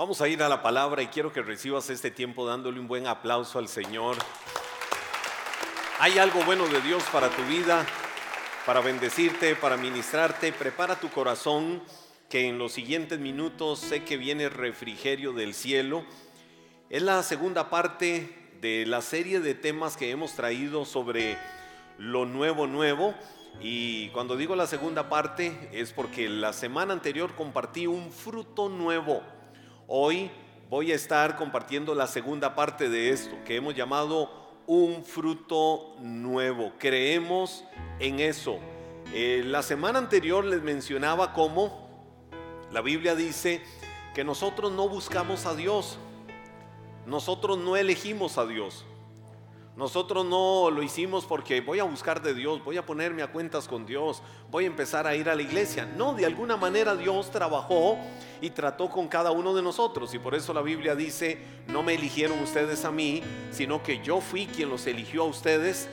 Vamos a ir a la palabra y quiero que recibas este tiempo dándole un buen aplauso al Señor. Hay algo bueno de Dios para tu vida, para bendecirte, para ministrarte. Prepara tu corazón que en los siguientes minutos sé que viene refrigerio del cielo. Es la segunda parte de la serie de temas que hemos traído sobre lo nuevo nuevo. Y cuando digo la segunda parte es porque la semana anterior compartí un fruto nuevo. Hoy voy a estar compartiendo la segunda parte de esto, que hemos llamado un fruto nuevo. Creemos en eso. Eh, la semana anterior les mencionaba cómo la Biblia dice que nosotros no buscamos a Dios, nosotros no elegimos a Dios. Nosotros no lo hicimos porque voy a buscar de Dios, voy a ponerme a cuentas con Dios, voy a empezar a ir a la iglesia. No, de alguna manera Dios trabajó y trató con cada uno de nosotros. Y por eso la Biblia dice, no me eligieron ustedes a mí, sino que yo fui quien los eligió a ustedes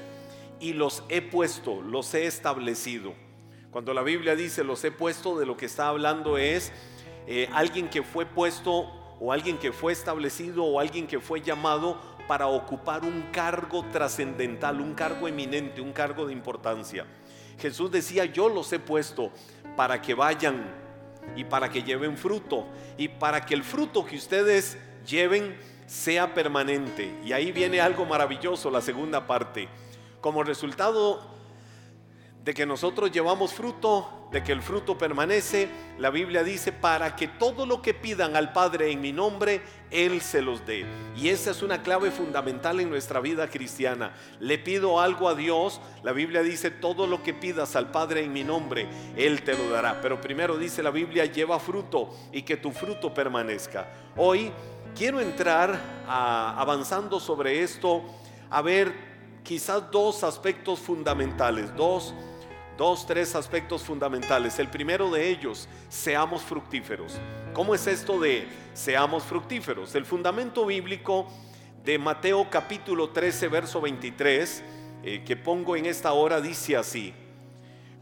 y los he puesto, los he establecido. Cuando la Biblia dice los he puesto, de lo que está hablando es eh, alguien que fue puesto o alguien que fue establecido o alguien que fue llamado para ocupar un cargo trascendental, un cargo eminente, un cargo de importancia. Jesús decía, yo los he puesto para que vayan y para que lleven fruto y para que el fruto que ustedes lleven sea permanente. Y ahí viene algo maravilloso, la segunda parte. Como resultado de que nosotros llevamos fruto, de que el fruto permanece, la Biblia dice, para que todo lo que pidan al Padre en mi nombre, Él se los dé. Y esa es una clave fundamental en nuestra vida cristiana. Le pido algo a Dios, la Biblia dice, todo lo que pidas al Padre en mi nombre, Él te lo dará. Pero primero dice la Biblia, lleva fruto y que tu fruto permanezca. Hoy quiero entrar avanzando sobre esto, a ver quizás dos aspectos fundamentales, dos dos, tres aspectos fundamentales. El primero de ellos, seamos fructíferos. ¿Cómo es esto de seamos fructíferos? El fundamento bíblico de Mateo capítulo 13, verso 23, eh, que pongo en esta hora, dice así,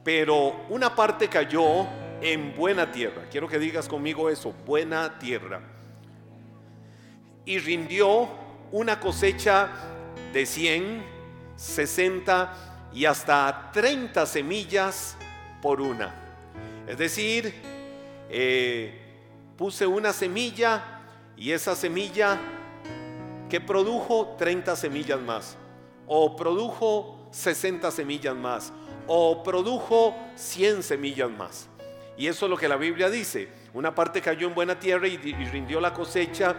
pero una parte cayó en buena tierra. Quiero que digas conmigo eso, buena tierra. Y rindió una cosecha de 100, 60 y hasta 30 semillas por una. Es decir, eh, puse una semilla y esa semilla que produjo 30 semillas más, o produjo 60 semillas más, o produjo 100 semillas más. Y eso es lo que la Biblia dice. Una parte cayó en buena tierra y, y rindió la cosecha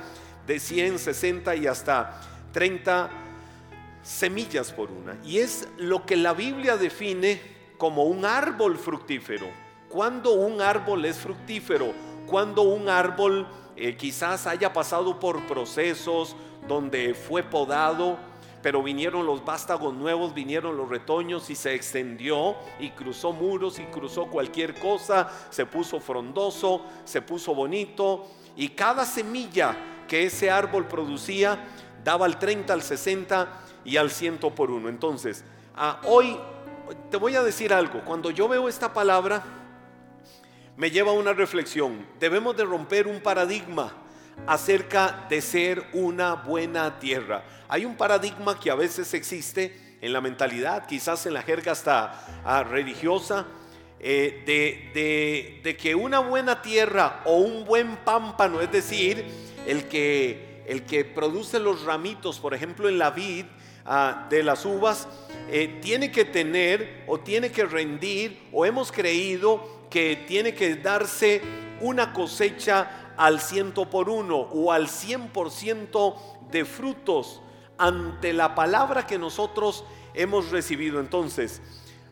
de 100, 60 y hasta 30 semillas por una. Y es lo que la Biblia define como un árbol fructífero. Cuando un árbol es fructífero, cuando un árbol eh, quizás haya pasado por procesos donde fue podado, pero vinieron los vástagos nuevos, vinieron los retoños y se extendió y cruzó muros y cruzó cualquier cosa, se puso frondoso, se puso bonito y cada semilla que ese árbol producía daba al 30, al 60 y al ciento por uno. Entonces, ah, hoy te voy a decir algo. Cuando yo veo esta palabra, me lleva a una reflexión. Debemos de romper un paradigma acerca de ser una buena tierra. Hay un paradigma que a veces existe en la mentalidad, quizás en la jerga hasta ah, religiosa, eh, de, de, que una buena tierra o un buen pámpano, es decir, el que, el que produce los ramitos, por ejemplo en la vid, Ah, de las uvas, eh, tiene que tener o tiene que rendir o hemos creído que tiene que darse una cosecha al ciento por uno o al cien por ciento de frutos ante la palabra que nosotros hemos recibido. Entonces,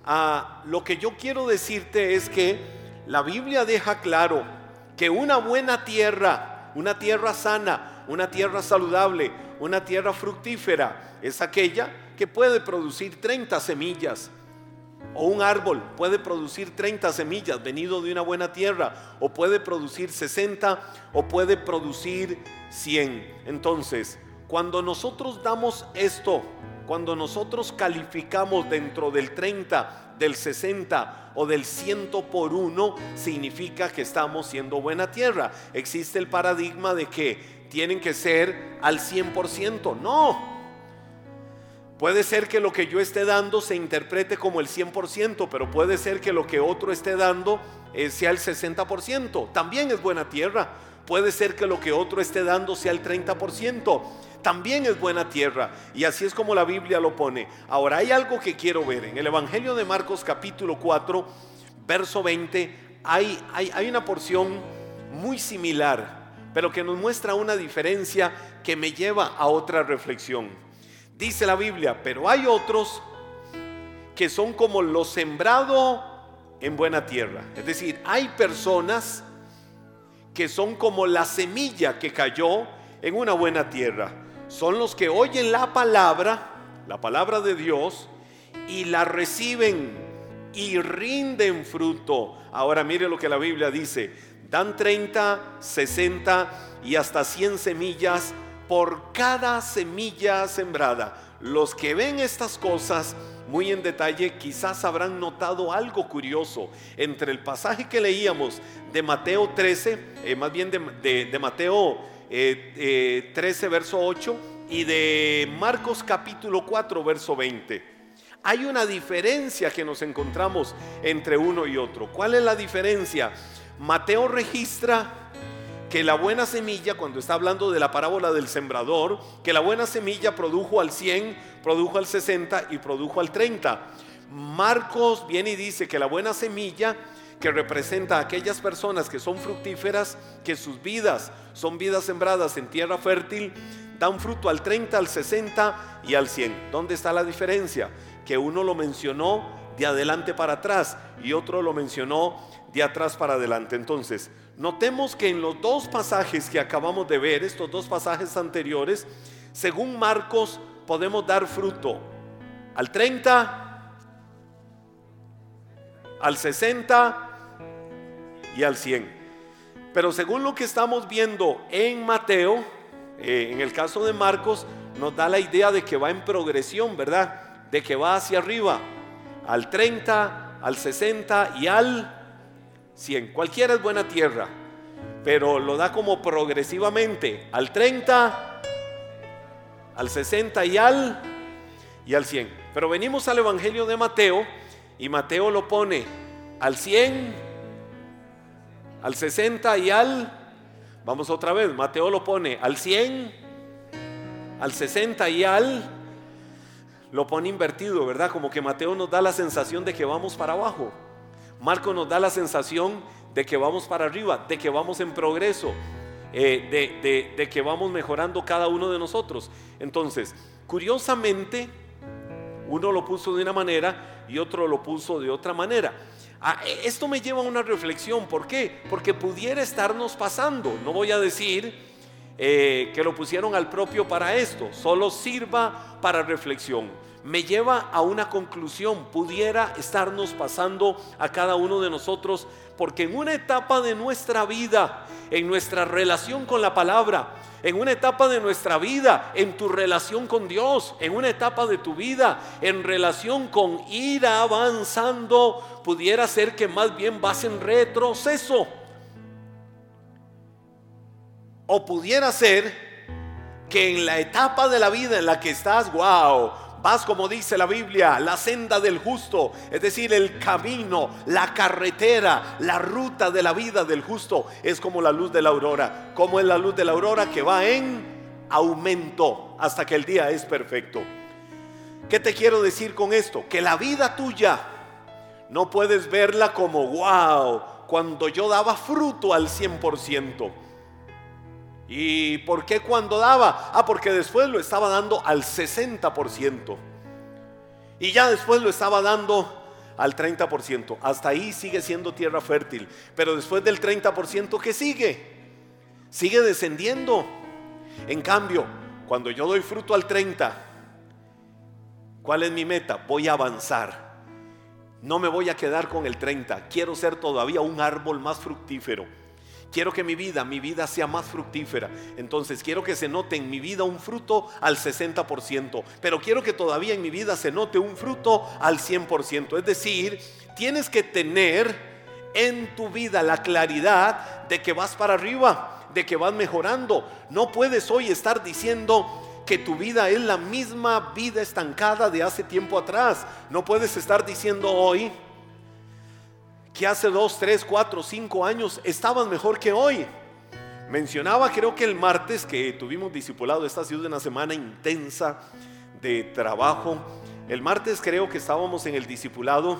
ah, lo que yo quiero decirte es que la Biblia deja claro que una buena tierra, una tierra sana, una tierra saludable, una tierra fructífera es aquella que puede producir 30 semillas. O un árbol puede producir 30 semillas venido de una buena tierra. O puede producir 60 o puede producir 100. Entonces, cuando nosotros damos esto cuando nosotros calificamos dentro del 30, del 60 o del 100 por uno, significa que estamos siendo buena tierra. Existe el paradigma de que tienen que ser al 100%. No. Puede ser que lo que yo esté dando se interprete como el 100%, pero puede ser que lo que otro esté dando eh, sea el 60%. También es buena tierra. Puede ser que lo que otro esté dando sea el 30% también es buena tierra. Y así es como la Biblia lo pone. Ahora hay algo que quiero ver. En el Evangelio de Marcos capítulo 4, verso 20, hay, hay, hay una porción muy similar, pero que nos muestra una diferencia que me lleva a otra reflexión. Dice la Biblia, pero hay otros que son como lo sembrado en buena tierra. Es decir, hay personas que son como la semilla que cayó en una buena tierra son los que oyen la palabra, la palabra de Dios, y la reciben y rinden fruto. Ahora mire lo que la Biblia dice. Dan 30, 60 y hasta 100 semillas por cada semilla sembrada. Los que ven estas cosas muy en detalle quizás habrán notado algo curioso entre el pasaje que leíamos de Mateo 13, eh, más bien de Mateo 13, eh, eh, verso 8, y de Marcos capítulo 4, verso 20. Hay una diferencia que nos encontramos entre uno y otro. ¿Cuál es la diferencia? Mateo registra que la buena semilla, cuando está hablando de la parábola del sembrador, que la buena semilla produjo al 100, produjo al 60 y produjo al 30. Marcos viene y dice que la buena semilla que representa a aquellas personas que son fructíferas, que sus vidas son vidas sembradas en tierra fértil, dan fruto al 30, al 60 y al 100. ¿Dónde está la diferencia? Que uno lo mencionó de adelante para atrás y otro lo mencionó de atrás para adelante. Entonces, notemos que en los dos pasajes que acabamos de ver, estos dos pasajes anteriores, según Marcos, podemos dar fruto al 30, al 60 y al 100. Pero según lo que estamos viendo en Mateo, eh, en el caso de Marcos, nos da la idea de que va en progresión, ¿verdad? De que va hacia arriba, al 30, al 60 y al 100. Cualquiera es buena tierra, pero lo da como progresivamente, al 30, al 60 y al, y al 100. Pero venimos al Evangelio de Mateo y Mateo lo pone al 100, al 60 y al... Vamos otra vez, Mateo lo pone al 100, al 60 y al... Lo pone invertido, ¿verdad? Como que Mateo nos da la sensación de que vamos para abajo. Marco nos da la sensación de que vamos para arriba, de que vamos en progreso, eh, de, que vamos mejorando cada uno de nosotros. Entonces, curiosamente, uno lo puso de una manera y otro lo puso de otra manera. Ah, e, esto me lleva a una reflexión. ¿Por qué? Porque pudiera estarnos pasando. No voy a decir eh, que lo pusieron al propio para esto. Solo sirva para reflexión. Me lleva a una conclusión. Pudiera estarnos pasando a cada uno de nosotros. Porque en una etapa de nuestra vida, en nuestra relación con la palabra, en una etapa de nuestra vida, en tu relación con Dios, en una etapa de tu vida, en relación con ir avanzando, pudiera ser que más bien vas en retroceso. O pudiera ser que en la etapa de la vida en la que estás, wow, Vas como dice la Biblia, la senda del justo, es decir, el camino, la carretera, la ruta de la vida del justo es como la luz de la aurora. Como es la luz de la aurora que va en aumento hasta que el día es perfecto. ¿Qué te quiero decir con esto? Que la vida tuya no puedes verla como wow, cuando yo daba fruto al 100%. ¿Y por qué cuando daba? Ah, porque después lo estaba dando al 60%. Y ya después lo estaba dando al 30%. Hasta ahí sigue siendo tierra fértil. Pero después del 30%, ¿qué sigue? Sigue descendiendo. En cambio, cuando yo doy fruto al 30%, ¿cuál es mi meta? Voy a avanzar. No me voy a quedar con el 30. Quiero ser todavía un árbol más fructífero. Quiero que mi vida, mi vida sea más fructífera. Entonces quiero que se note en mi vida un fruto al 60%, pero quiero que todavía en mi vida se note un fruto al 100%. Es decir, tienes que tener en tu vida la claridad de que vas para arriba, de que vas mejorando. No puedes hoy estar diciendo que tu vida es la misma vida estancada de hace tiempo atrás. No puedes estar diciendo hoy, que hace dos, tres, cuatro, cinco años estaban mejor que hoy. Mencionaba creo que el martes que tuvimos discipulado, esta ha sido una semana intensa de trabajo. El martes creo que estábamos en el discipulado.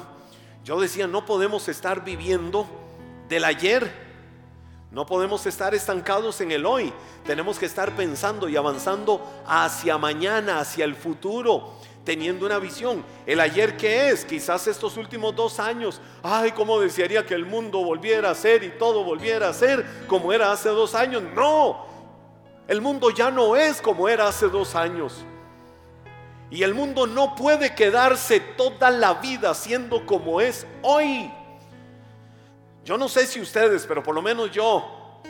Yo decía, no podemos estar viviendo del ayer. No podemos estar estancados en el hoy. Tenemos que estar pensando y avanzando hacia mañana, hacia el futuro teniendo una visión. El ayer que es, quizás estos últimos dos años, ay, cómo desearía que el mundo volviera a ser y todo volviera a ser como era hace dos años. No, el mundo ya no es como era hace dos años. Y el mundo no puede quedarse toda la vida siendo como es hoy. Yo no sé si ustedes, pero por lo menos yo,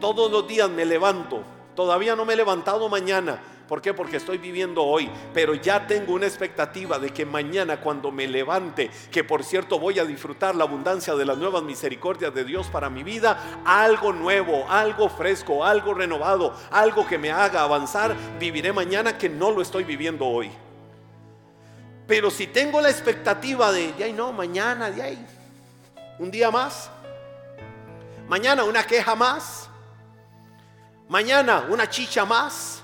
todos los días me levanto. Todavía no me he levantado mañana ¿Por qué? Porque estoy viviendo hoy, pero ya tengo una expectativa de que mañana cuando me levante, que por cierto voy a disfrutar la abundancia de las nuevas misericordias de Dios para mi vida, algo nuevo, algo fresco, algo renovado, algo que me haga avanzar, viviré mañana que no lo estoy viviendo hoy. Pero si tengo la expectativa de, de ahí no, mañana, de ahí, un día más, mañana una queja más, mañana una chicha más,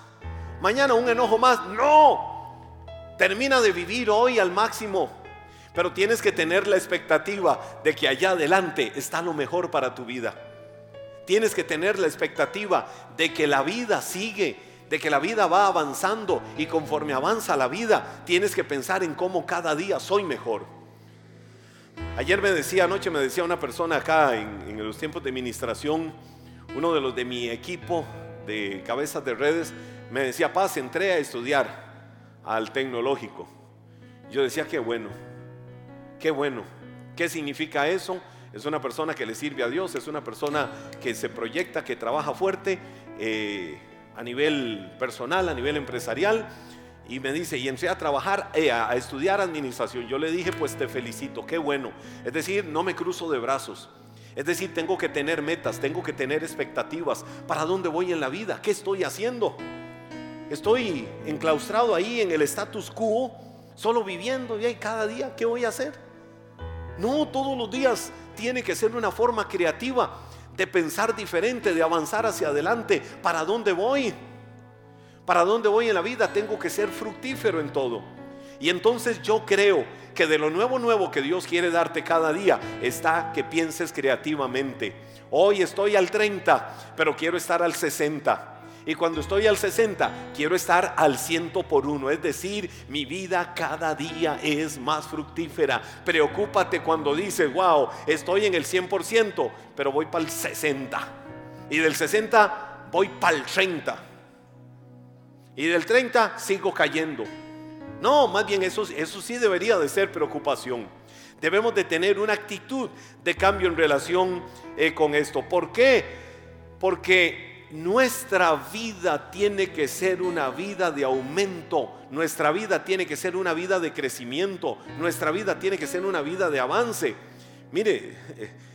mañana un enojo más. No, termina de vivir hoy al máximo. Pero tienes que tener la expectativa de que allá adelante está lo mejor para tu vida. Tienes que tener la expectativa de que la vida sigue, de que la vida va avanzando y conforme avanza la vida, tienes que pensar en cómo cada día soy mejor. Ayer me decía, anoche me decía una persona acá en, en los tiempos de administración, uno de los de mi equipo de cabezas de redes, me decía, Paz, entré a estudiar al tecnológico. Yo decía, qué bueno, qué bueno. ¿Qué significa eso? Es una persona que le sirve a Dios, es una persona que se proyecta, que trabaja fuerte eh, a nivel personal, a nivel empresarial. Y me dice, y entré a trabajar, eh, a estudiar administración. Yo le dije, pues te felicito, qué bueno. Es decir, no me cruzo de brazos. Es decir, tengo que tener metas, tengo que tener expectativas. ¿Para dónde voy en la vida? ¿Qué estoy haciendo? Estoy enclaustrado ahí en el status quo, solo viviendo y cada día, ¿qué voy a hacer? No, todos los días tiene que ser una forma creativa de pensar diferente, de avanzar hacia adelante. ¿Para dónde voy? ¿Para dónde voy en la vida? Tengo que ser fructífero en todo. Y entonces yo creo que de lo nuevo nuevo que Dios quiere darte cada día está que pienses creativamente. Hoy estoy al 30, pero quiero estar al 60. Y cuando estoy al 60, quiero estar al ciento por uno. Es decir, mi vida cada día es más fructífera. Preocúpate cuando dices, wow, estoy en el 100%, pero voy para el 60. Y del 60 voy para el 30. Y del 30 sigo cayendo. No, más bien eso, eso sí debería de ser preocupación. Debemos de tener una actitud de cambio en relación eh, con esto. ¿Por qué? Porque nuestra vida tiene que ser una vida de aumento, nuestra vida tiene que ser una vida de crecimiento, nuestra vida tiene que ser una vida de avance. Mire,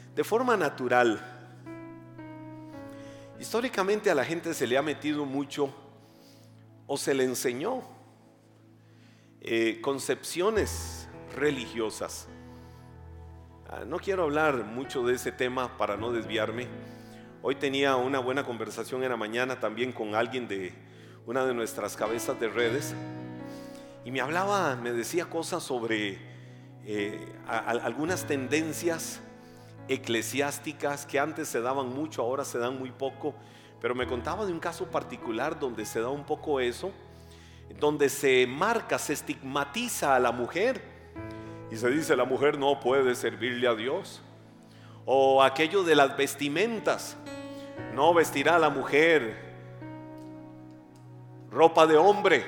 de forma natural, históricamente a la gente se le ha metido mucho o se le enseñó eh, concepciones religiosas. Ah, no quiero hablar mucho de ese tema para no desviarme Hoy tenía una buena conversación en la mañana también con alguien de una de nuestras cabezas de redes y me hablaba, me decía cosas sobre eh, algunas tendencias eclesiásticas que antes se daban mucho, ahora se dan muy poco, pero me contaba de un caso particular donde se da un poco eso, donde se marca, se estigmatiza a la mujer y se dice la mujer no puede servirle a Dios. O aquello de las vestimentas, no vestirá la mujer ropa de hombre.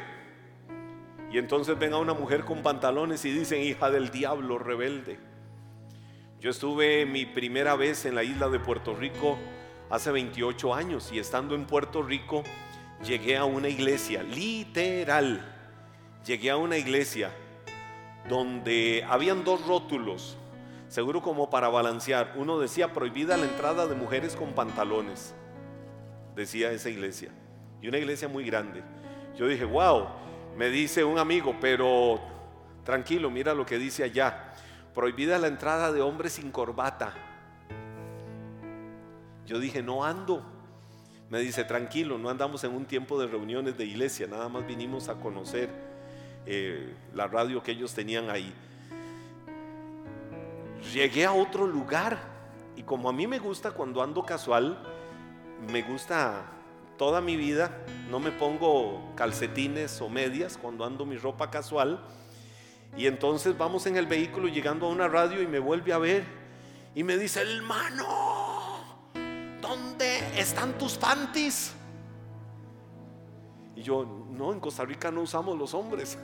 Y entonces ven a una mujer con pantalones y dicen, hija del diablo rebelde. Yo estuve mi primera vez en la isla de Puerto Rico hace 28 años y estando en Puerto Rico llegué a una iglesia, literal, llegué a una iglesia donde habían dos rótulos, seguro como para balancear. Uno decía prohibida la entrada de mujeres con pantalones, decía esa iglesia, y una iglesia muy grande. Yo dije, wow, me dice un amigo, pero tranquilo, mira lo que dice allá, prohibida la entrada de hombres sin corbata. Yo dije, no ando. Me dice, tranquilo, no andamos en un tiempo de reuniones de iglesia, nada más vinimos a conocer eh, la radio que ellos tenían ahí. Llegué a otro lugar y como a mí me gusta cuando ando casual, me gusta toda mi vida, no me pongo calcetines o medias cuando ando mi ropa casual. Y entonces vamos en el vehículo llegando a una radio y me vuelve a ver y me dice, hermano, ¿dónde están tus panties? Y yo, no, en Costa Rica no usamos los hombres.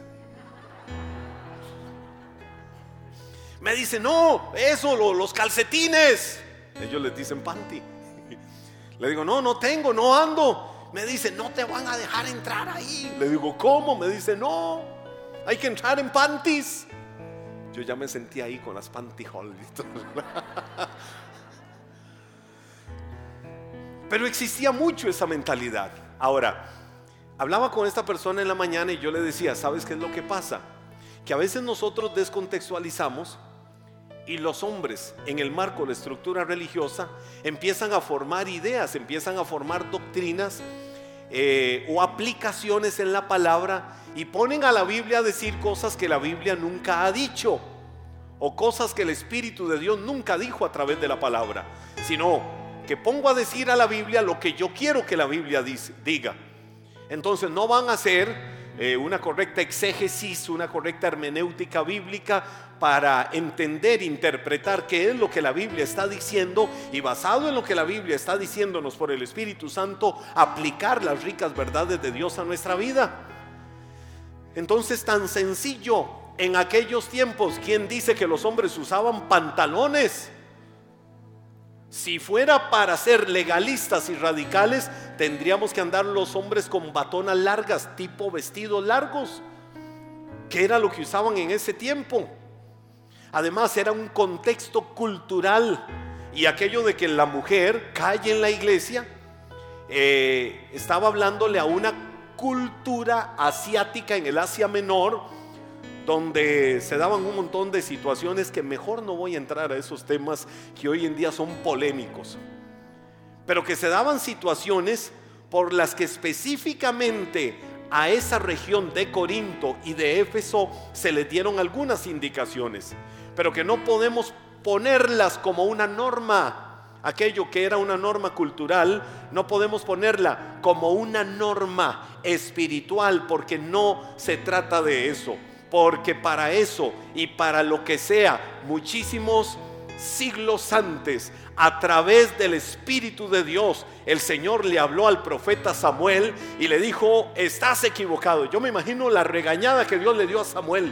Me dice, no, eso, los calcetines. Ellos les dicen panty. Le digo, no, no tengo, no ando. Me dice, no te van a dejar entrar ahí. Le digo, ¿cómo? Me dice, no, hay que entrar en panties. Yo ya me sentí ahí con las pantyhole. Pero existía mucho esa mentalidad. Ahora, hablaba con esta persona en la mañana y yo le decía, ¿sabes qué es lo que pasa? Que a veces nosotros descontextualizamos y los hombres en el marco de la estructura religiosa empiezan a formar ideas, empiezan a formar doctrinas eh, o aplicaciones en la palabra y ponen a la Biblia a decir cosas que la Biblia nunca ha dicho o cosas que el Espíritu de Dios nunca dijo a través de la palabra, sino que pongo a decir a la Biblia lo que yo quiero que la Biblia diga. Entonces no van a ser eh, una correcta exégesis, una correcta hermenéutica bíblica para entender, interpretar qué es lo que la Biblia está diciendo y basado en lo que la Biblia está diciéndonos por el Espíritu Santo, aplicar las ricas verdades de Dios a nuestra vida. Entonces tan sencillo, en aquellos tiempos, ¿quién dice que los hombres usaban pantalones? Si fuera para ser legalistas y radicales, tendríamos que andar los hombres con batonas largas, tipo vestidos largos, que era lo que usaban en ese tiempo. Además, era un contexto cultural y aquello de que la mujer calle en la iglesia, eh, estaba hablándole a una cultura asiática en el Asia Menor, donde se daban un montón de situaciones que mejor no voy a entrar a esos temas que hoy en día son polémicos, pero que se daban situaciones por las que específicamente a esa región de Corinto y de Éfeso se le dieron algunas indicaciones, pero que no podemos ponerlas como una norma. Aquello que era una norma cultural, no podemos ponerla como una norma espiritual porque no se trata de eso porque para eso y para lo que sea, muchísimos siglos antes, a través del Espíritu de Dios, el Señor le habló al profeta Samuel y le dijo, estás equivocado. Yo me imagino la regañada que Dios le dio a Samuel.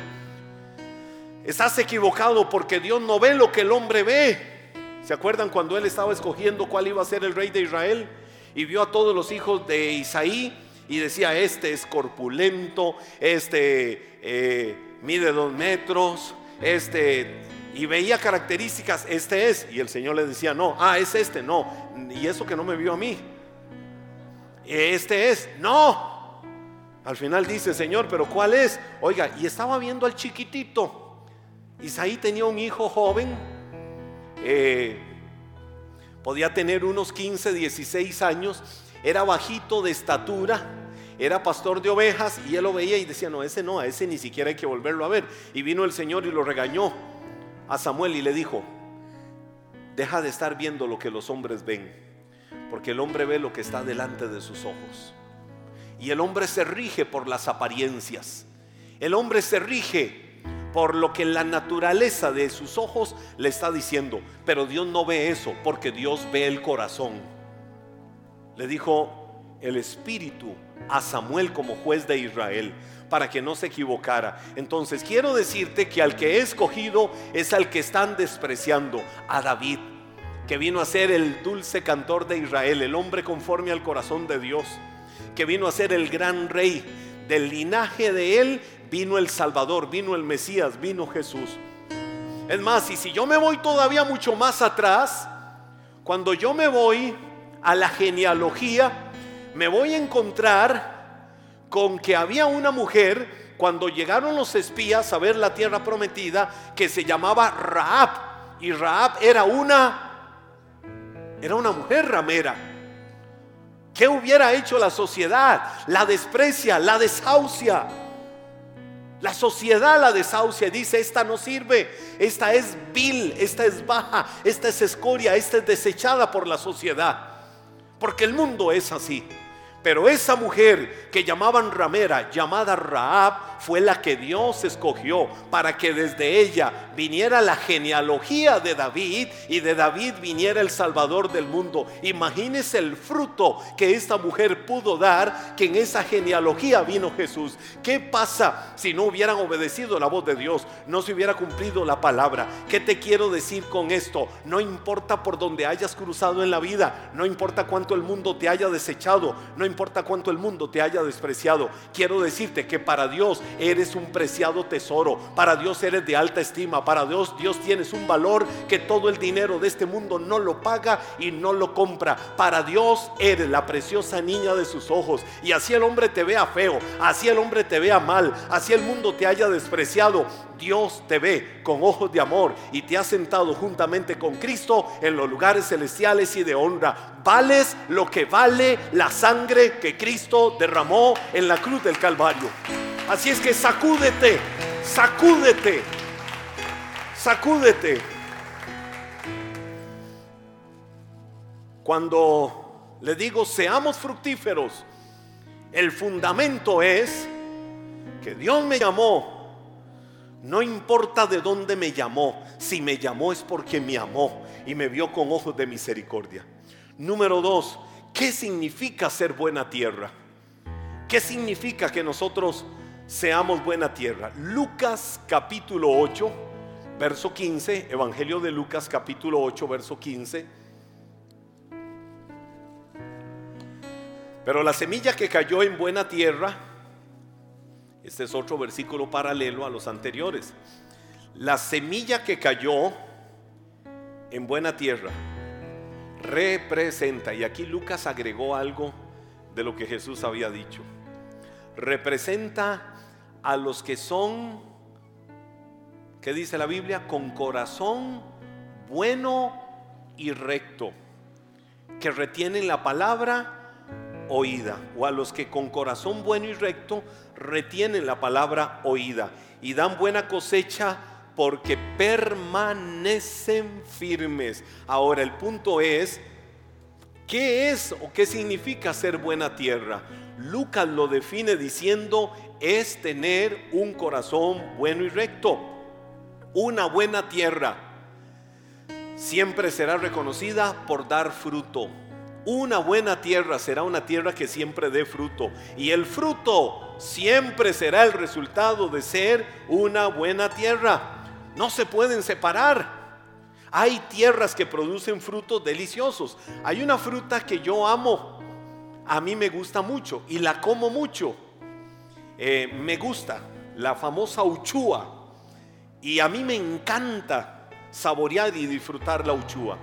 Estás equivocado porque Dios no ve lo que el hombre ve. ¿Se acuerdan cuando él estaba escogiendo cuál iba a ser el rey de Israel? Y vio a todos los hijos de Isaí y decía, este es corpulento, este eh, mide dos metros, este, y veía características, este es, y el Señor le decía, no, ah, es este, no, y eso que no me vio a mí, este es, no. Al final dice, Señor, pero ¿cuál es? Oiga, y estaba viendo al chiquitito. Isaí tenía un hijo joven, eh, podía tener unos 15, 16 años, era bajito de estatura, era pastor de ovejas y él lo veía y decía, no, ese no, a ese ni siquiera hay que volverlo a ver. Y vino el Señor y lo regañó a Samuel y le dijo, deja de estar viendo lo que los hombres ven, porque el hombre ve lo que está delante de sus ojos. Y el hombre se rige por las apariencias. El hombre se rige por lo que la naturaleza de sus ojos le está diciendo. Pero Dios no ve eso, porque Dios ve el corazón. Le dijo, el Espíritu a Samuel como juez de Israel para que no se equivocara. Entonces quiero decirte que al que he escogido es al que están despreciando, a David. que vino a ser el dulce cantor de Israel, el hombre conforme al corazón de Dios, que vino a ser el gran rey. Del linaje de él vino el Salvador, vino el Mesías, vino Jesús. Es más, y si yo me voy todavía mucho más atrás, cuando yo me voy a la genealogía, me voy a encontrar con que había una mujer cuando llegaron los espías a ver la tierra prometida que se llamaba Raab y Raab era una era una mujer ramera. ¿Qué hubiera hecho la sociedad? La desprecia, la desahucia. La sociedad la desahucia, dice, esta no sirve, esta es vil, esta es baja, esta es escoria, esta es desechada por la sociedad. Porque el mundo es así. Pero esa mujer que llamaban ramera, llamada Raab, fue la que Dios escogió para que desde ella viniera la genealogía de David y de David viniera el Salvador del mundo. Imagínese el fruto que esta mujer pudo dar, que en esa genealogía vino Jesús. ¿Qué pasa si no hubieran obedecido la voz de Dios? No se hubiera cumplido la palabra. ¿Qué te quiero decir con esto? No importa por donde hayas cruzado en la vida, no importa cuánto el mundo te haya desechado, no importa cuánto el mundo te haya despreciado. Quiero decirte que para Dios eres un preciado tesoro. Para Dios eres de alta estima. Para Dios, Dios tienes un valor que todo el dinero de este mundo no lo paga y no lo compra. Para Dios eres la preciosa niña de sus ojos. Y así el hombre te vea feo, así el hombre te vea mal, así el mundo te haya despreciado. Dios te ve con ojos de amor y te ha sentado juntamente con Cristo en los lugares celestiales y de honra. Vales lo que vale la sangre que Cristo derramó en la cruz del Calvario. Así es que sacúdete, sacúdete, sacúdete. Cuando le digo seamos fructíferos, el fundamento es que Dios me llamó no importa de dónde me llamó, si me llamó es porque me amó y me vio con ojos de misericordia. Número dos, ¿qué significa ser buena tierra? ¿Qué significa que nosotros seamos buena tierra? Lucas capítulo 8, verso 15, Evangelio de Lucas capítulo 8, verso 15. Pero la semilla que cayó en buena tierra, este es otro versículo paralelo a los anteriores. La semilla que cayó en buena tierra representa, y aquí Lucas agregó algo de lo que Jesús había dicho, representa a los que son, ¿qué dice la Biblia? Con corazón bueno y recto, que retienen la palabra oída, o a los que con corazón bueno y recto retienen la palabra oída y dan buena cosecha porque permanecen firmes. Ahora el punto es, ¿qué es o qué significa ser buena tierra? Lucas lo define diciendo, es tener un corazón bueno y recto. Una buena tierra siempre será reconocida por dar fruto. Una buena tierra será una tierra que siempre dé fruto. Y el fruto siempre será el resultado de ser una buena tierra. No se pueden separar. Hay tierras que producen frutos deliciosos. Hay una fruta que yo amo. A mí me gusta mucho y la como mucho. Eh, me gusta la famosa uchúa. Y a mí me encanta saborear y disfrutar la uchúa.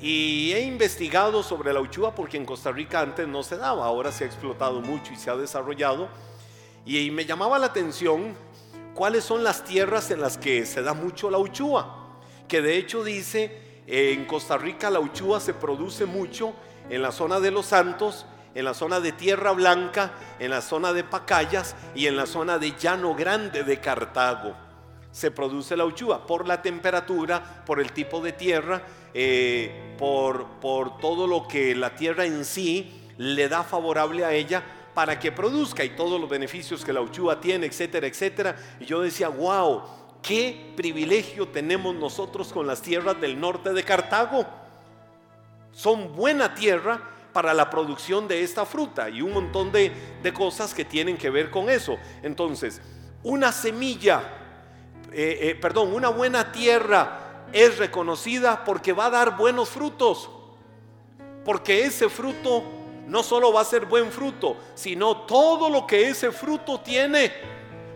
Y he investigado sobre la uchúa porque en Costa Rica antes no se daba, ahora se ha explotado mucho y se ha desarrollado. Y me llamaba la atención cuáles son las tierras en las que se da mucho la uchúa. Que de hecho dice, en Costa Rica la uchúa se produce mucho en la zona de los Santos, en la zona de Tierra Blanca, en la zona de Pacayas y en la zona de Llano Grande de Cartago. Se produce la uchúa por la temperatura, por el tipo de tierra eh, por, por todo lo que la tierra en sí le da favorable a ella para que produzca y todos los beneficios que la uchúa tiene, etcétera, etcétera. Y yo decía, wow, qué privilegio tenemos nosotros con las tierras del norte de Cartago. Son buena tierra para la producción de esta fruta y un montón de, de cosas que tienen que ver con eso. Entonces, una semilla, eh, eh, perdón, una buena tierra es reconocida porque va a dar buenos frutos. Porque ese fruto no solo va a ser buen fruto, sino todo lo que ese fruto tiene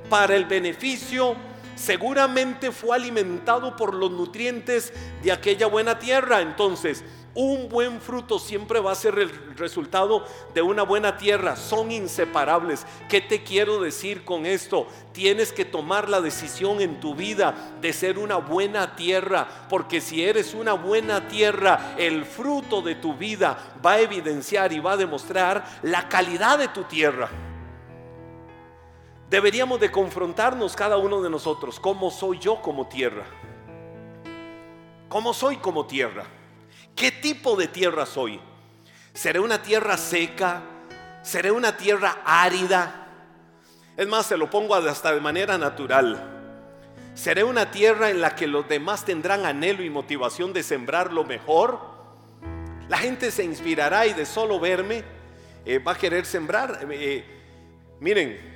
para el beneficio seguramente fue alimentado por los nutrientes de aquella buena tierra. Entonces, un buen fruto siempre va a ser el resultado de una buena tierra. Son inseparables. ¿Qué te quiero decir con esto? Tienes que tomar la decisión en tu vida de ser una buena tierra. Porque si eres una buena tierra, el fruto de tu vida va a evidenciar y va a demostrar la calidad de tu tierra. Deberíamos de confrontarnos cada uno de nosotros. ¿Cómo soy yo como tierra? ¿Cómo soy como tierra? ¿Qué tipo de tierra soy? ¿Seré una tierra seca? ¿Seré una tierra árida? Es más, se lo pongo hasta de manera natural. ¿Seré una tierra en la que los demás tendrán anhelo y motivación de sembrar lo mejor? La gente se inspirará y de solo verme eh, va a querer sembrar. Eh, eh, miren,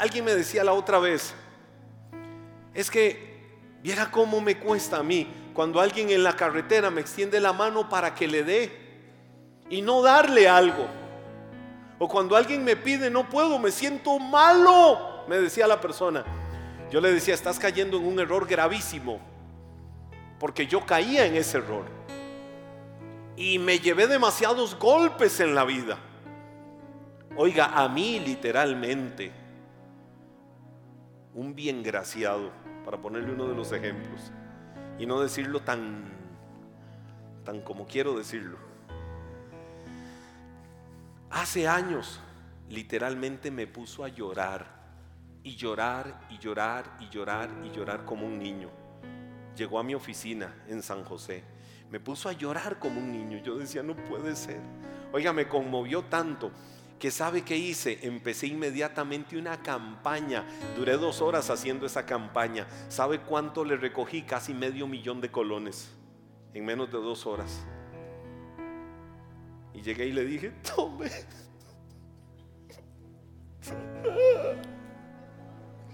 alguien me decía la otra vez, es que viera cómo me cuesta a mí cuando alguien en la carretera me extiende la mano para que le dé y no darle algo. O cuando alguien me pide, no puedo, me siento malo, me decía la persona. Yo le decía, estás cayendo en un error gravísimo, porque yo caía en ese error. Y me llevé demasiados golpes en la vida. Oiga, a mí literalmente, un bien graciado, para ponerle uno de los ejemplos y no decirlo tan, tan como quiero decirlo. Hace años literalmente me puso a llorar y llorar y llorar y llorar y llorar como un niño. Llegó a mi oficina en San José. Me puso a llorar como un niño. Yo decía, no puede ser. Oiga, me conmovió tanto que sabe que hice, empecé inmediatamente una campaña. Duré dos horas haciendo esa campaña. ¿Sabe cuánto le recogí? Casi medio millón de colones en menos de dos horas. Y llegué y le dije, tome.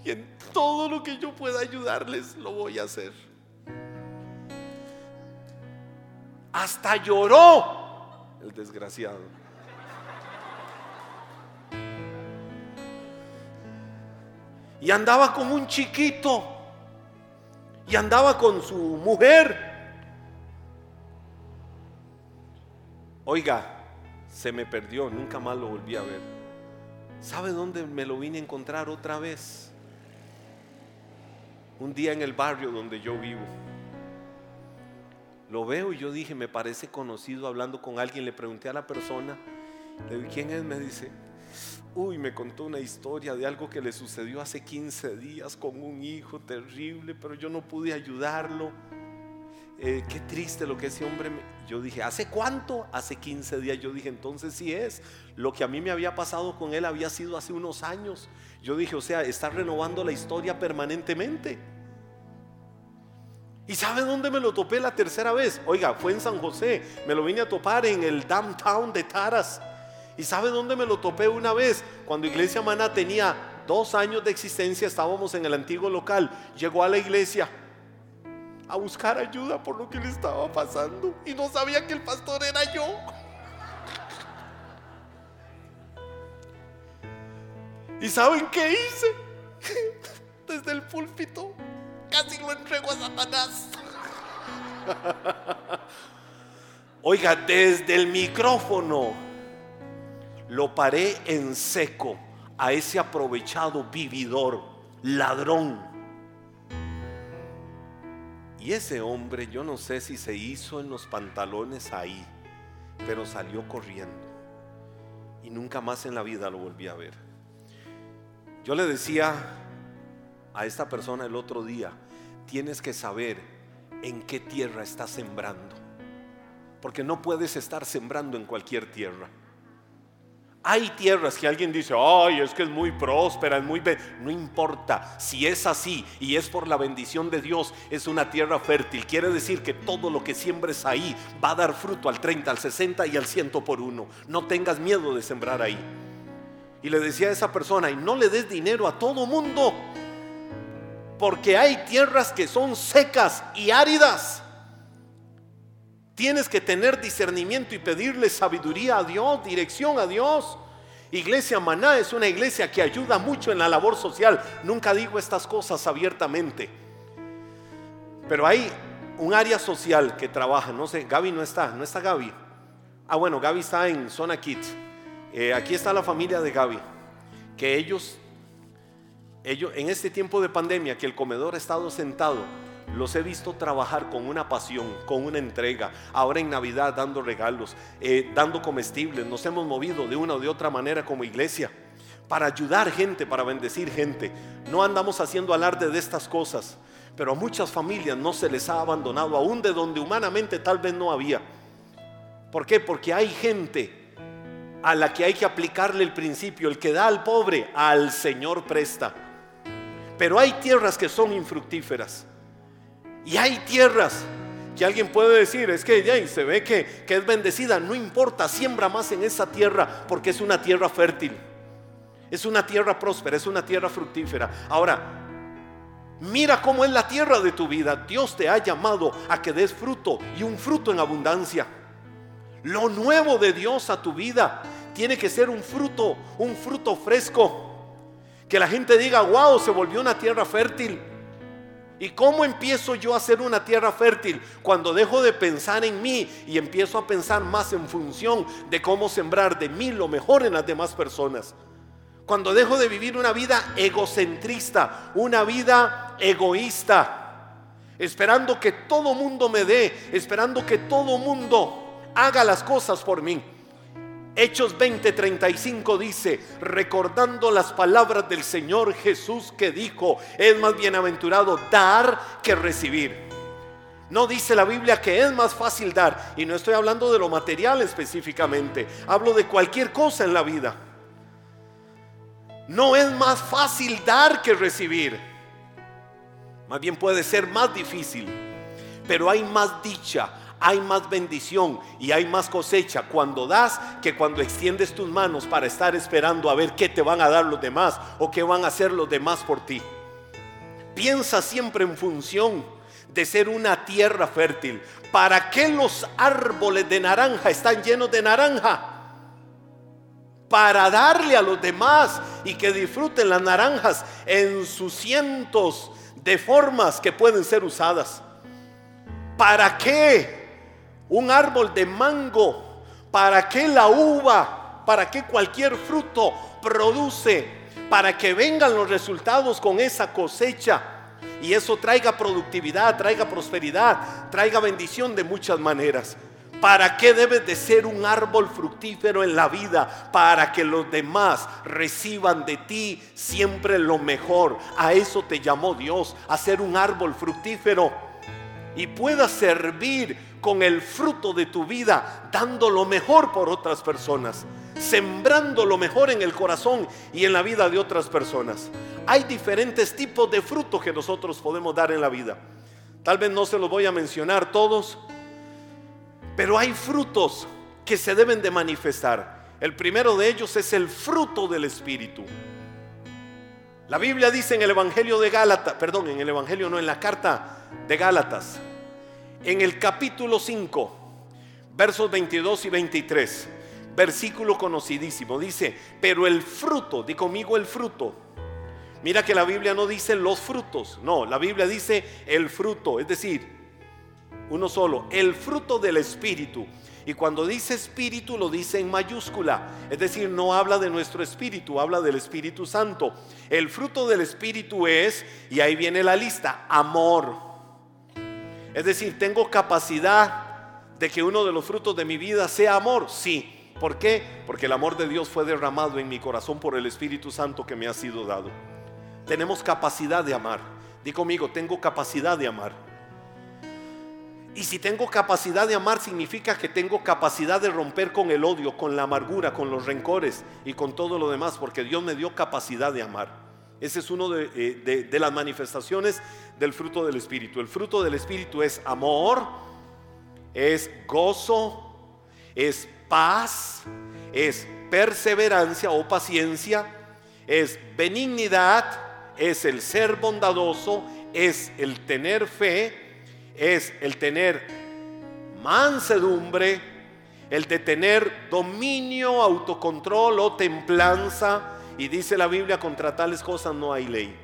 Y en todo lo que yo pueda ayudarles, lo voy a hacer. Hasta lloró el desgraciado. Y andaba con un chiquito. Y andaba con su mujer. Oiga, se me perdió, nunca más lo volví a ver. ¿Sabe dónde me lo vine a encontrar otra vez? Un día en el barrio donde yo vivo. Lo veo y yo dije, me parece conocido hablando con alguien. Le pregunté a la persona, le dije, ¿quién es? Me dice, Uy, me contó una historia de algo que le sucedió hace 15 días con un hijo terrible, pero yo no pude ayudarlo. Eh, qué triste lo que ese hombre me... Yo dije, ¿hace cuánto? Hace 15 días. Yo dije, entonces sí es. Lo que a mí me había pasado con él había sido hace unos años. Yo dije, o sea, está renovando la historia permanentemente. ¿Y sabe dónde me lo topé la tercera vez? Oiga, fue en San José. Me lo vine a topar en el downtown de Taras. ¿Y sabe dónde me lo topé una vez? Cuando Iglesia Maná tenía dos años de existencia, estábamos en el antiguo local. Llegó a la iglesia a buscar ayuda por lo que le estaba pasando y no sabía que el pastor era yo. ¿Y saben qué hice? Desde el púlpito casi lo entrego a Satanás. Oiga, desde el micrófono lo paré en seco a ese aprovechado vividor, ladrón. Y ese hombre, yo no sé si se hizo en los pantalones ahí, pero salió corriendo. Y nunca más en la vida lo volví a ver. Yo le decía a esta persona el otro día, tienes que saber en qué tierra estás sembrando. Porque no puedes estar sembrando en cualquier tierra. Hay tierras que alguien dice, ay, es que es muy próspera, es muy... No importa, si es así y es por la bendición de Dios, es una tierra fértil. Quiere decir que todo lo que siembres ahí va a dar fruto al 30, al 60 y al 100 por uno. No tengas miedo de sembrar ahí. Y le decía a esa persona, y no le des dinero a todo mundo. porque hay tierras que son secas y áridas. Tienes que tener discernimiento y pedirle sabiduría a Dios, dirección a Dios. Iglesia Maná es una iglesia que ayuda mucho en la labor social. Nunca digo estas cosas abiertamente. Pero hay un área social que trabaja. No sé, Gaby no está, no está Gaby. Ah, bueno, Gaby está en Zona Kids. Eh, aquí está la familia de Gaby. Que ellos, ellos, en este tiempo de pandemia, que el comedor ha estado sentado, los he visto trabajar con una pasión, con una entrega. Ahora en Navidad dando regalos, eh, dando comestibles. Nos hemos movido de una o de otra manera como iglesia para ayudar gente, para bendecir gente. No andamos haciendo alarde de estas cosas, pero a muchas familias no se les ha abandonado, aún de donde humanamente tal vez no había. ¿Por qué? Porque hay gente a la que hay que aplicarle el principio, el que da al pobre, al Señor presta. Pero hay tierras que son infructíferas. Y hay tierras que alguien puede decir, es que ya se ve que, que es bendecida, no importa, siembra más en esa tierra porque es una tierra fértil. Es una tierra próspera, es una tierra fructífera. Ahora, mira cómo es la tierra de tu vida. Dios te ha llamado a que des fruto y un fruto en abundancia. Lo nuevo de Dios a tu vida tiene que ser un fruto, un fruto fresco. Que la gente diga, wow, se volvió una tierra fértil. ¿Y cómo empiezo yo a ser una tierra fértil? Cuando dejo de pensar en mí y empiezo a pensar más en función de cómo sembrar de mí lo mejor en las demás personas. Cuando dejo de vivir una vida egocentrista, una vida egoísta, esperando que todo mundo me dé, esperando que todo mundo haga las cosas por mí. Hechos 20:35 dice, recordando las palabras del Señor Jesús que dijo, es más bienaventurado dar que recibir. No dice la Biblia que es más fácil dar, y no estoy hablando de lo material específicamente, hablo de cualquier cosa en la vida. No es más fácil dar que recibir. Más bien puede ser más difícil, pero hay más dicha, hay más bendición y hay más cosecha cuando das que cuando extiendes tus manos para estar esperando a ver qué te van a dar los demás o qué van a hacer los demás por ti. Piensa siempre en función de ser una tierra fértil. ¿Para qué los árboles de naranja están llenos de naranja? Para darle a los demás y que disfruten las naranjas en sus cientos de formas que pueden ser usadas. ¿Para qué? Un árbol de mango, para que la uva, para que cualquier fruto produce, para que vengan los resultados con esa cosecha y eso traiga productividad, traiga prosperidad, traiga bendición de muchas maneras. ¿Para qué debe de ser un árbol fructífero en la vida? Para que los demás reciban de ti siempre lo mejor. A eso te llamó Dios, a ser un árbol fructífero y pueda servir con el fruto de tu vida, dando lo mejor por otras personas, sembrando lo mejor en el corazón y en la vida de otras personas. Hay diferentes tipos de frutos que nosotros podemos dar en la vida. Tal vez no se los voy a mencionar todos, pero hay frutos que se deben de manifestar. El primero de ellos es el fruto del Espíritu. La Biblia dice en el Evangelio de Gálatas, perdón, en el Evangelio no, en la carta de Gálatas, en el capítulo 5, versos 22 y 23, versículo conocidísimo, dice, pero el fruto, di conmigo el fruto. Mira que la Biblia no dice los frutos, no, la Biblia dice el fruto, es decir, uno solo, el fruto del Espíritu. Y cuando dice espíritu lo dice en mayúscula, es decir, no habla de nuestro espíritu, habla del Espíritu Santo. El fruto del Espíritu es, y ahí viene la lista, amor es decir, tengo capacidad de que uno de los frutos de mi vida sea amor. Sí. ¿Por qué? Porque el amor de Dios fue derramado en mi corazón por el Espíritu Santo que me ha sido dado. Tenemos capacidad de amar. Di conmigo, tengo capacidad de amar. Y si tengo capacidad de amar significa que tengo capacidad de romper con el odio, con la amargura, con los rencores y con todo lo demás, porque Dios me dio capacidad de amar. Ese es uno eh, de, las manifestaciones del fruto del Espíritu. El fruto del Espíritu es amor, es gozo, es paz, es perseverancia o paciencia, es benignidad, es el ser bondadoso, es el tener fe, es el tener mansedumbre, el de tener dominio, autocontrol o templanza. Y dice la Biblia, contra tales cosas no hay ley.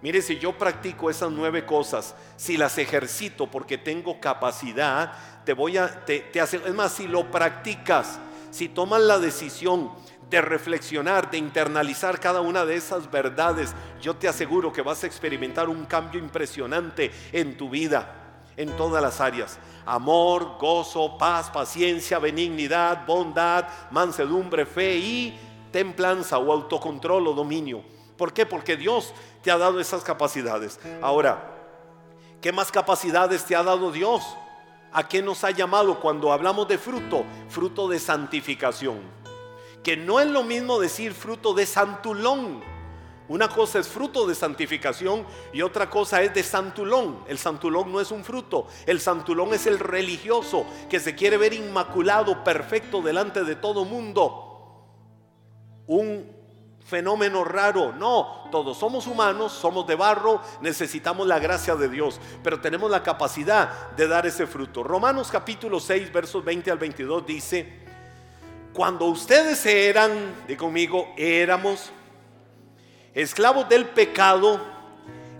Mire, si yo practico esas nueve cosas, si las ejercito porque tengo capacidad, te voy a, te, hace, es más, si lo practicas, si tomas la decisión de reflexionar, de internalizar cada una de esas verdades, yo te aseguro que vas a experimentar un cambio impresionante en tu vida, en todas las áreas. Amor, gozo, paz, paciencia, benignidad, bondad, mansedumbre, fe y templanza o autocontrol o dominio. ¿Por qué? Porque Dios te ha dado esas capacidades. Ahora, ¿qué más capacidades te ha dado Dios? ¿A qué nos ha llamado cuando hablamos de fruto? Fruto de santificación. Que no es lo mismo decir fruto de santulón. Una cosa es fruto de santificación y otra cosa es de santulón. El santulón no es un fruto. El santulón es el religioso que se quiere ver inmaculado, perfecto delante de todo mundo. Un fenómeno raro. No, todos somos humanos, somos de barro, necesitamos la gracia de Dios, pero tenemos la capacidad de dar ese fruto. Romanos capítulo 6, versos 20 al 22 dice, cuando ustedes eran, de conmigo, éramos esclavos del pecado,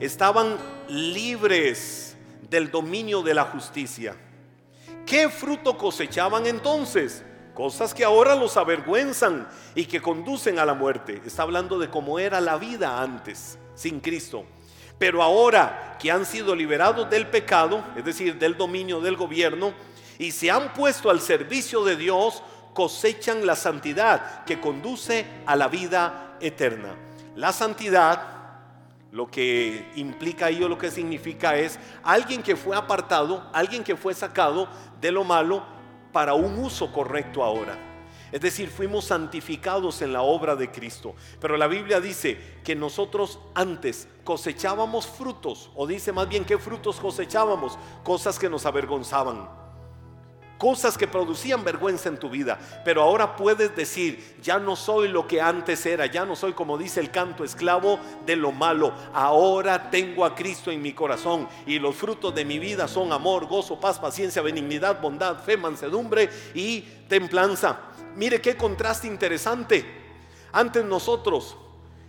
estaban libres del dominio de la justicia. ¿Qué fruto cosechaban entonces? Cosas que ahora los avergüenzan y que conducen a la muerte. Está hablando de cómo era la vida antes, sin Cristo. Pero ahora que han sido liberados del pecado, es decir, del dominio del gobierno, y se han puesto al servicio de Dios, cosechan la santidad que conduce a la vida eterna. La santidad, lo que implica y lo que significa es alguien que fue apartado, alguien que fue sacado de lo malo para un uso correcto ahora. Es decir, fuimos santificados en la obra de Cristo. Pero la Biblia dice que nosotros antes cosechábamos frutos, o dice más bien qué frutos cosechábamos, cosas que nos avergonzaban cosas que producían vergüenza en tu vida, pero ahora puedes decir, ya no soy lo que antes era, ya no soy como dice el canto esclavo de lo malo, ahora tengo a Cristo en mi corazón y los frutos de mi vida son amor, gozo, paz, paciencia, benignidad, bondad, fe, mansedumbre y templanza. Mire qué contraste interesante. Antes nosotros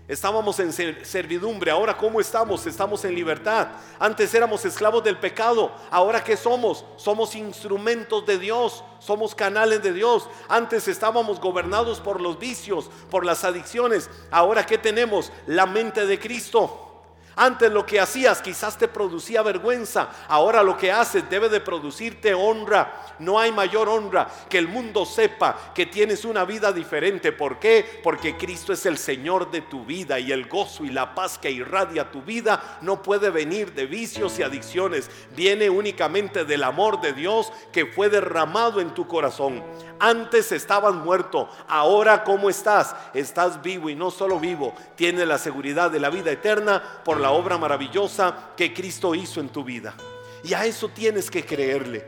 Estábamos en servidumbre, ahora ¿cómo estamos? Estamos en libertad. Antes éramos esclavos del pecado, ahora ¿qué somos? Somos instrumentos de Dios, somos canales de Dios. Antes estábamos gobernados por los vicios, por las adicciones, ahora ¿qué tenemos? La mente de Cristo. Antes lo que hacías quizás te producía vergüenza, ahora lo que haces debe de producirte honra. No hay mayor honra que el mundo sepa que tienes una vida diferente. ¿Por qué? Porque Cristo es el Señor de tu vida y el gozo y la paz que irradia tu vida no puede venir de vicios y adicciones. Viene únicamente del amor de Dios que fue derramado en tu corazón. Antes estabas muerto, ahora ¿cómo estás? Estás vivo y no solo vivo, tienes la seguridad de la vida eterna por la obra maravillosa que Cristo hizo en tu vida. Y a eso tienes que creerle,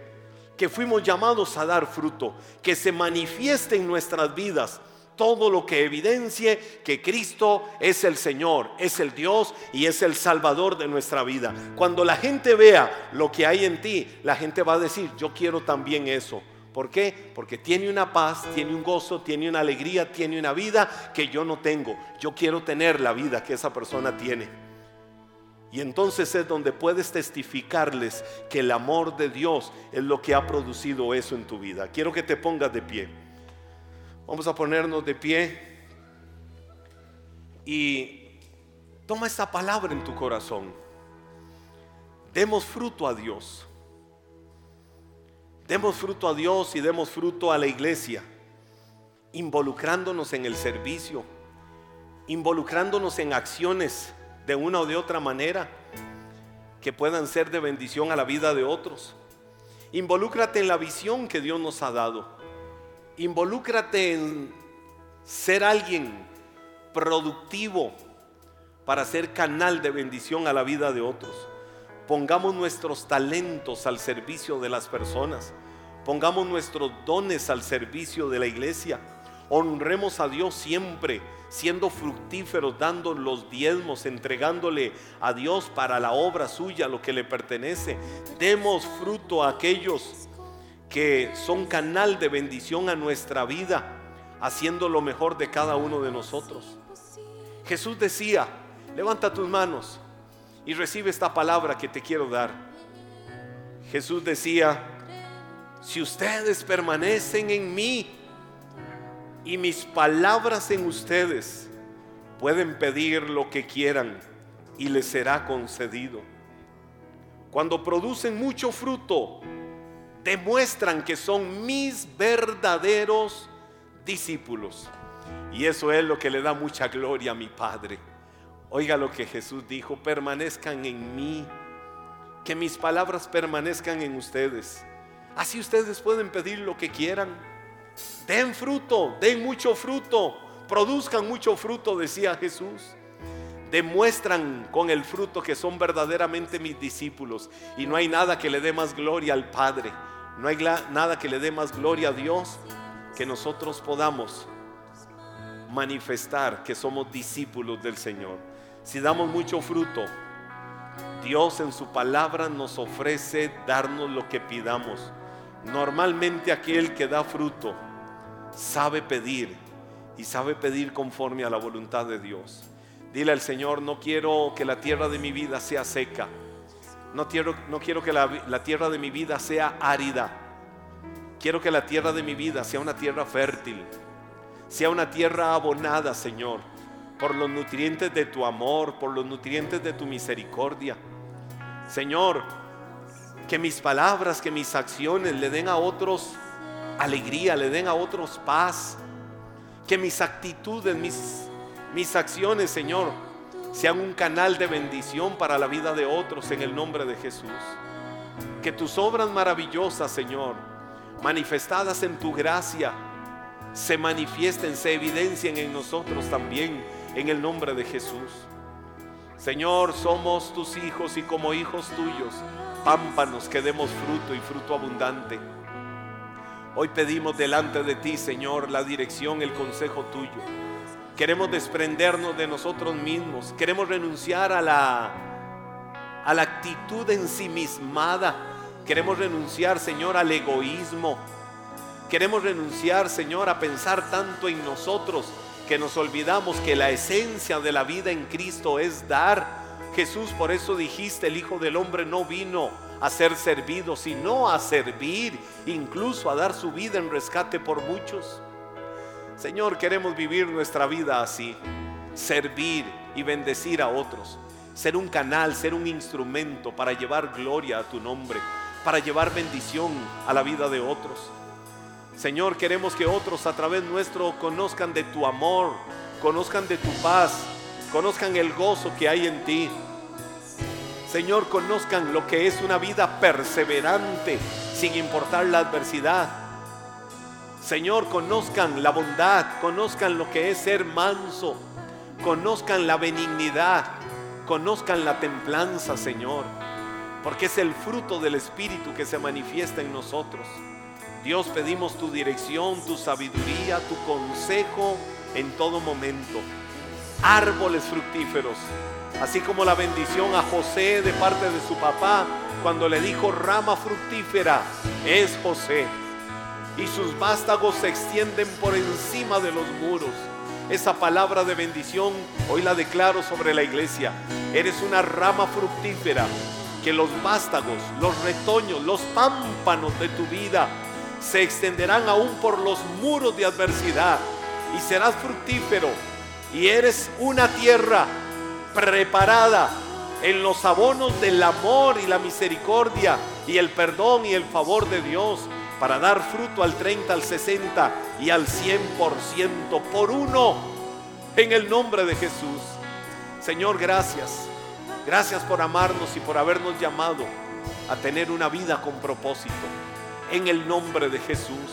que fuimos llamados a dar fruto, que se manifieste en nuestras vidas todo lo que evidencie que Cristo es el Señor, es el Dios y es el Salvador de nuestra vida. Cuando la gente vea lo que hay en ti, la gente va a decir, yo quiero también eso. ¿Por qué? Porque tiene una paz, tiene un gozo, tiene una alegría, tiene una vida que yo no tengo. Yo quiero tener la vida que esa persona tiene. Y entonces es donde puedes testificarles que el amor de Dios es lo que ha producido eso en tu vida. Quiero que te pongas de pie. Vamos a ponernos de pie y toma esta palabra en tu corazón. Demos fruto a Dios. Demos fruto a Dios y demos fruto a la iglesia, involucrándonos en el servicio, involucrándonos en acciones de una o de otra manera que puedan ser de bendición a la vida de otros. Involúcrate en la visión que Dios nos ha dado. Involúcrate en ser alguien productivo para ser canal de bendición a la vida de otros. Pongamos nuestros talentos al servicio de las personas. Pongamos nuestros dones al servicio de la iglesia. honremos a Dios siempre, siendo fructíferos, dando los diezmos, entregándole a Dios para la obra suya, lo que le pertenece. Demos fruto a aquellos que son canal de bendición a nuestra vida, haciendo lo mejor de cada uno de nosotros. Jesús decía, levanta tus manos y recibe esta palabra que te quiero dar. Jesús decía, si ustedes permanecen en mí y mis palabras en ustedes, pueden pedir lo que quieran y les será concedido. Cuando producen mucho fruto, demuestran que son mis verdaderos discípulos. Y eso es lo que le da mucha gloria a mi Padre. Oiga lo que Jesús dijo, permanezcan en mí, que mis palabras permanezcan en ustedes. Así ustedes pueden pedir lo que quieran. Den fruto, den mucho fruto, produzcan mucho fruto, decía Jesús. Demuestran con el fruto que son verdaderamente mis discípulos. Y no hay nada que le dé más gloria al Padre. No hay nada que le dé más gloria a Dios que nosotros podamos manifestar que somos discípulos del Señor. Si damos mucho fruto, Dios en su palabra nos ofrece darnos lo que pidamos. Normalmente aquel que da fruto sabe pedir y sabe pedir conforme a la voluntad de Dios. Dile al Señor, no quiero que la tierra de mi vida sea seca. No quiero, no quiero que la, la tierra de mi vida sea árida. Quiero que la tierra de mi vida sea una tierra fértil. Sea una tierra abonada, Señor, por los nutrientes de tu amor, por los nutrientes de tu misericordia. Señor, que mis palabras, que mis acciones le den a otros alegría, le den a otros paz. Que mis actitudes, mis, mis acciones, Señor, sean un canal de bendición para la vida de otros en el nombre de Jesús. Que tus obras maravillosas, Señor, manifestadas en tu gracia, se manifiesten, se evidencien en nosotros también en el nombre de Jesús. Señor, somos tus hijos y como hijos tuyos pámpanos que demos fruto y fruto abundante. Hoy pedimos delante de ti, Señor, la dirección, el consejo tuyo. Queremos desprendernos de nosotros mismos. Queremos renunciar a la, a la actitud ensimismada. Queremos renunciar, Señor, al egoísmo. Queremos renunciar, Señor, a pensar tanto en nosotros que nos olvidamos que la esencia de la vida en Cristo es dar Jesús, por eso dijiste, el Hijo del Hombre no vino a ser servido, sino a servir, incluso a dar su vida en rescate por muchos. Señor, queremos vivir nuestra vida así, servir y bendecir a otros, ser un canal, ser un instrumento para llevar gloria a tu nombre, para llevar bendición a la vida de otros. Señor, queremos que otros a través nuestro conozcan de tu amor, conozcan de tu paz, conozcan el gozo que hay en ti. Señor, conozcan lo que es una vida perseverante sin importar la adversidad. Señor, conozcan la bondad, conozcan lo que es ser manso, conozcan la benignidad, conozcan la templanza, Señor, porque es el fruto del Espíritu que se manifiesta en nosotros. Dios, pedimos tu dirección, tu sabiduría, tu consejo en todo momento árboles fructíferos. Así como la bendición a José de parte de su papá cuando le dijo rama fructífera es José. Y sus vástagos se extienden por encima de los muros. Esa palabra de bendición hoy la declaro sobre la iglesia. Eres una rama fructífera que los vástagos, los retoños, los pámpanos de tu vida se extenderán aún por los muros de adversidad y serás fructífero y eres una tierra preparada en los abonos del amor y la misericordia y el perdón y el favor de Dios para dar fruto al 30, al 60 y al 100% por uno en el nombre de Jesús. Señor, gracias. Gracias por amarnos y por habernos llamado a tener una vida con propósito. En el nombre de Jesús.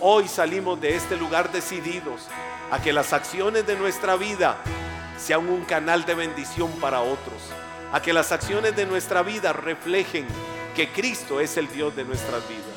Hoy salimos de este lugar decididos a que las acciones de nuestra vida sean un canal de bendición para otros, a que las acciones de nuestra vida reflejen que Cristo es el Dios de nuestras vidas.